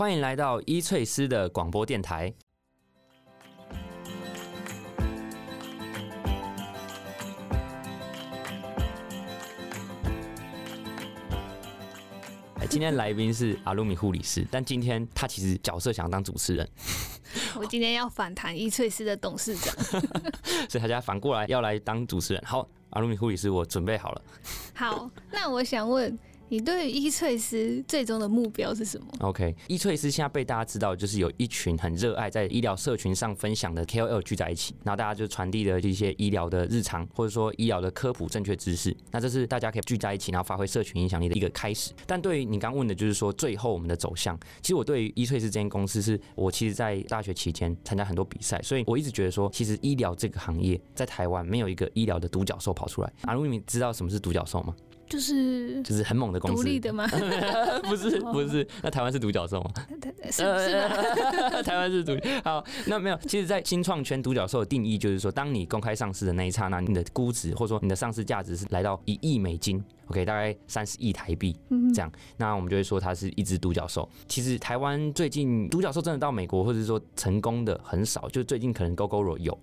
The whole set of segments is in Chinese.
欢迎来到伊翠丝的广播电台。今天来宾是阿鲁米护理师，但今天他其实角色想要当主持人。我今天要反弹伊翠斯的董事长，所以他家反过来要来当主持人。好，阿鲁米护理师，我准备好了。好，那我想问。你对医淬思最终的目标是什么？OK，医淬思现在被大家知道，就是有一群很热爱在医疗社群上分享的 KOL 聚在一起，然后大家就传递的一些医疗的日常，或者说医疗的科普正确知识。那这是大家可以聚在一起，然后发挥社群影响力的一个开始。但对于你刚问的，就是说最后我们的走向，其实我对于医淬思这间公司，是我其实在大学期间参加很多比赛，所以我一直觉得说，其实医疗这个行业在台湾没有一个医疗的独角兽跑出来。阿鲁米知道什么是独角兽吗？就是就是很猛的公司，独立的吗？不是 不是，那台湾是独角兽吗？是是 台湾是独好，那没有。其实，在新创圈，独角兽的定义就是说，当你公开上市的那一刹那，你的估值或者说你的上市价值是来到一亿美金。OK，大概三十亿台币这样，那我们就会说它是一只独角兽。其实台湾最近独角兽真的到美国或者是说成功的很少，就最近可能 Gogoro 有。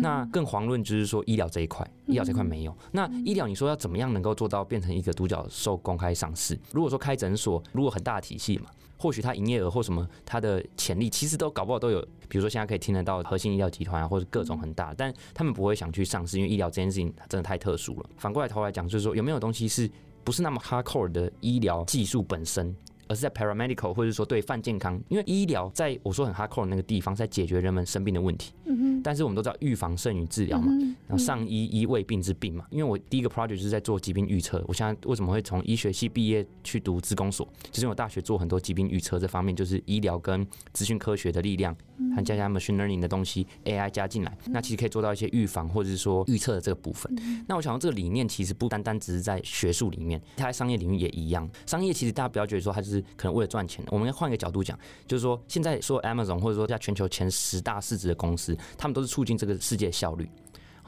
那更遑论就是说医疗这一块，医疗这块没有。那医疗你说要怎么样能够做到变成一个独角兽公开上市？如果说开诊所，如果很大的体系嘛。或许它营业额或什么，它的潜力其实都搞不好都有。比如说现在可以听得到核心医疗集团啊，或者各种很大，但他们不会想去上市，因为医疗这件事情真的太特殊了。反过来头来讲，就是说有没有东西是不是那么 hardcore 的医疗技术本身？而是在 paramedical 或者说对泛健康，因为医疗在我说很 hardcore 的那个地方，在解决人们生病的问题。嗯哼。但是我们都知道预防胜于治疗嘛，然后上医医未病之病嘛。因为我第一个 project 就是在做疾病预测。我现在为什么会从医学系毕业去读职工所？就是我大学做很多疾病预测这方面，就是医疗跟资讯科学的力量，还加加 machine learning 的东西，AI 加进来，那其实可以做到一些预防或者是说预测的这个部分。那我想到这个理念其实不单单只是在学术里面，它在商业领域也一样。商业其实大家不要觉得说它就是。可能为了赚钱，我们要换一个角度讲，就是说，现在说 Amazon 或者说在全球前十大市值的公司，他们都是促进这个世界效率。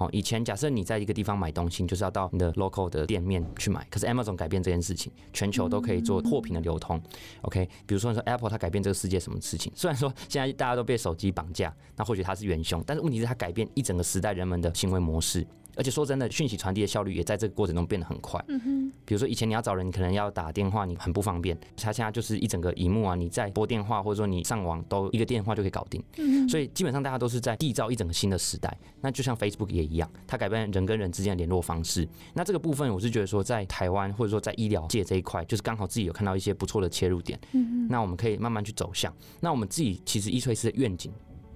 哦，以前假设你在一个地方买东西，就是要到你的 local 的店面去买，可是 Amazon 改变这件事情，全球都可以做货品的流通。OK，比如说你说 Apple 它改变这个世界什么事情？虽然说现在大家都被手机绑架，那或许它是元凶，但是问题是它改变一整个时代人们的行为模式。而且说真的，讯息传递的效率也在这个过程中变得很快。嗯哼。比如说以前你要找人，你可能要打电话，你很不方便。它现在就是一整个荧幕啊，你在拨电话或者说你上网都一个电话就可以搞定。嗯。所以基本上大家都是在缔造一整个新的时代。那就像 Facebook 也一样，它改变人跟人之间的联络方式。那这个部分我是觉得说，在台湾或者说在医疗界这一块，就是刚好自己有看到一些不错的切入点。嗯。那我们可以慢慢去走向。那我们自己其实医淬思的愿景。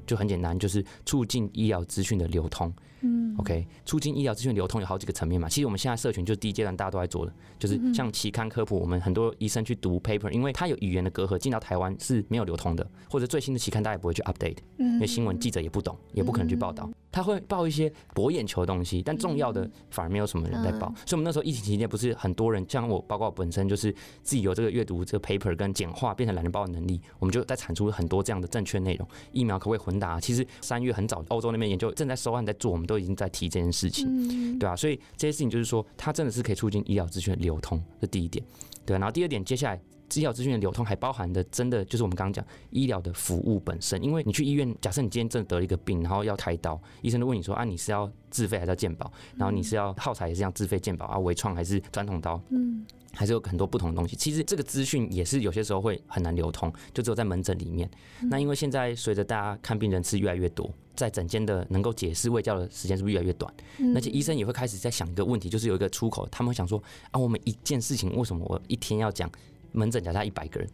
就很简单，就是促进医疗资讯的流通。嗯，OK，促进医疗资讯流通有好几个层面嘛。其实我们现在社群就是第一阶段，大家都在做的，就是像期刊科普，我们很多医生去读 paper，因为它有语言的隔阂，进到台湾是没有流通的，或者最新的期刊大家也不会去 update，因为新闻记者也不懂，也不可能去报道。他会报一些博眼球的东西，但重要的反而没有什么人在报。所以，我们那时候疫情期间，不是很多人像我，包括我本身，就是自己有这个阅读这个 paper 跟简化变成懒人报的能力，我们就在产出很多这样的正确内容。疫苗可不可以混打？其实三月很早，欧洲那边研究正在收案在做，我们都已经在提这件事情，对啊，所以这些事情就是说，它真的是可以促进医疗资讯流通，这第一点。对，然后第二点，接下来。医疗资讯的流通还包含的，真的就是我们刚刚讲医疗的服务本身。因为你去医院，假设你今天真的得了一个病，然后要开刀，医生都问你说啊，你是要自费还是要健保？然后你是要耗材也是要自费健保啊，微创还是传统刀？嗯，还是有很多不同的东西。其实这个资讯也是有些时候会很难流通，就只有在门诊里面。那因为现在随着大家看病人次越来越多，在诊间的能够解释卫教的时间是不是越来越短？而且医生也会开始在想一个问题，就是有一个出口，他们会想说啊，我们一件事情为什么我一天要讲？门诊假设一百个人，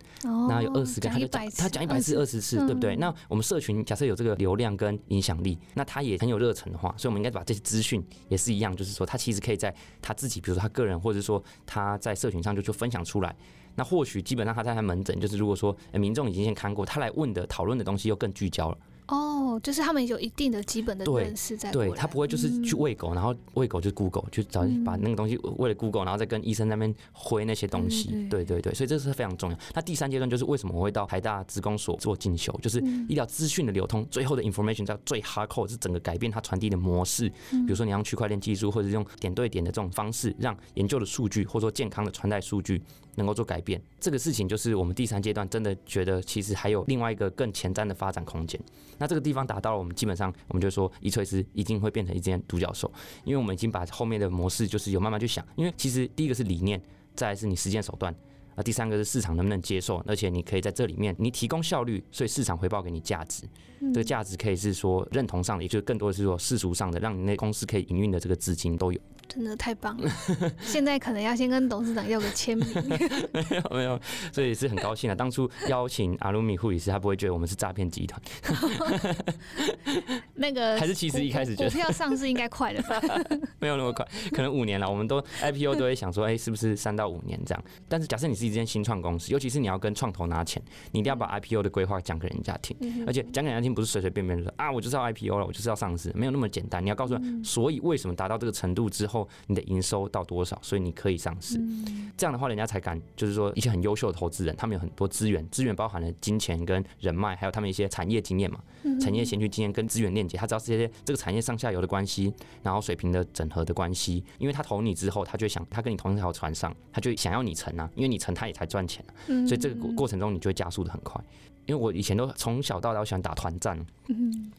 那有二十个，他就讲他讲一百次、二十次，对不对？那我们社群假设有这个流量跟影响力，那他也很有热忱的话，所以我们应该把这些资讯也是一样，就是说他其实可以在他自己，比如说他个人，或者说他在社群上就就分享出来。那或许基本上他在他门诊，就是如果说民众已经先看过，他来问的讨论的东西又更聚焦了。哦，就是他们有一定的基本的认识在。对，他不会就是去喂狗，然后喂狗就 Google，就找把那个东西喂了 Google，然后再跟医生那边回那些东西。对对对，所以这是非常重要。那第三阶段就是为什么我会到台大职工所做进修，就是医疗资讯的流通，最后的 information 叫最 hardcore，是整个改变它传递的模式。比如说你用区块链技术，或者是用点对点的这种方式，让研究的数据或者说健康的传带数据能够做改变。这个事情就是我们第三阶段真的觉得其实还有另外一个更前瞻的发展空间。那这个地方达到了，我们基本上我们就说，伊锤斯一定会变成一间独角兽，因为我们已经把后面的模式就是有慢慢去想，因为其实第一个是理念，再是你实践手段，啊，第三个是市场能不能接受，而且你可以在这里面你提供效率，所以市场回报给你价值，这个价值可以是说认同上的，也就是更多的是说世俗上的，让你那公司可以营运的这个资金都有。真的太棒了！现在可能要先跟董事长要个签名。没有没有，所以是很高兴啊。当初邀请阿鲁米护理师，他不会觉得我们是诈骗集团。那个还是其实一开始觉得股票上市应该快了吧？没有那么快，可能五年了。我们都 IPO 都会想说，哎、欸，是不是三到五年这样？但是假设你是一间新创公司，尤其是你要跟创投拿钱，你一定要把 IPO 的规划讲给人家听，而且讲给人家听不是随随便便说啊，我就是要 IPO 了，我就是要上市，没有那么简单。你要告诉他，所以为什么达到这个程度之后。你的营收到多少，所以你可以上市。这样的话，人家才敢，就是说一些很优秀的投资人，他们有很多资源，资源包含了金钱跟人脉，还有他们一些产业经验嘛，产业先驱经验跟资源链接，他知道这些这个产业上下游的关系，然后水平的整合的关系。因为他投你之后，他就想他跟你同一条船上，他就想要你成啊，因为你成他也才赚钱啊，所以这个过程中你就会加速的很快。因为我以前都从小到大喜欢打团战，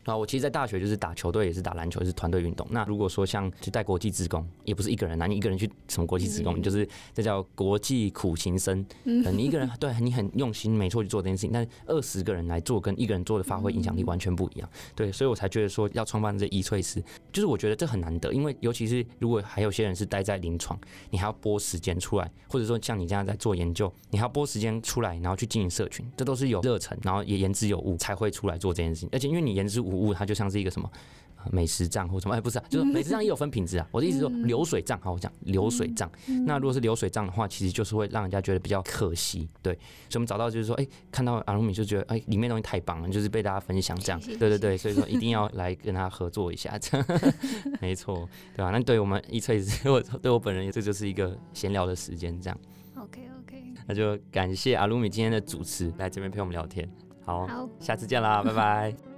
然后我其实，在大学就是打球队，也是打篮球，也是团队运动。那如果说像去带国际职工，也不是一个人啊，你一个人去什么国际职工，你就是这叫国际苦行僧。嗯你一个人对你很用心，没错去做这件事情，但是二十个人来做，跟一个人做的发挥影响力完全不一样。对，所以我才觉得说要创办这一翠师，就是我觉得这很难得，因为尤其是如果还有些人是待在临床，你还要拨时间出来，或者说像你这样在做研究，你还要拨时间出来，然后去经营社群，这都是有热忱。然后也言之有物才会出来做这件事情，而且因为你言之无物，它就像是一个什么美食账或什么，哎，不是啊，就是美食账也有分品质啊。我的意思说，流水账，好，我讲流水账。那如果是流水账的话，其实就是会让人家觉得比较可惜，对。所以我们找到就是说，哎，看到阿鲁米就觉得，哎，里面东西太棒了，就是被大家分享这样，对对对，所以说一定要来跟他合作一下，这 样没错，对吧？那对我们医淬思，我对我本人，这就是一个闲聊的时间，这样。OK OK，那就感谢阿鲁米今天的主持，来这边陪我们聊天。好，好，下次见啦，拜拜。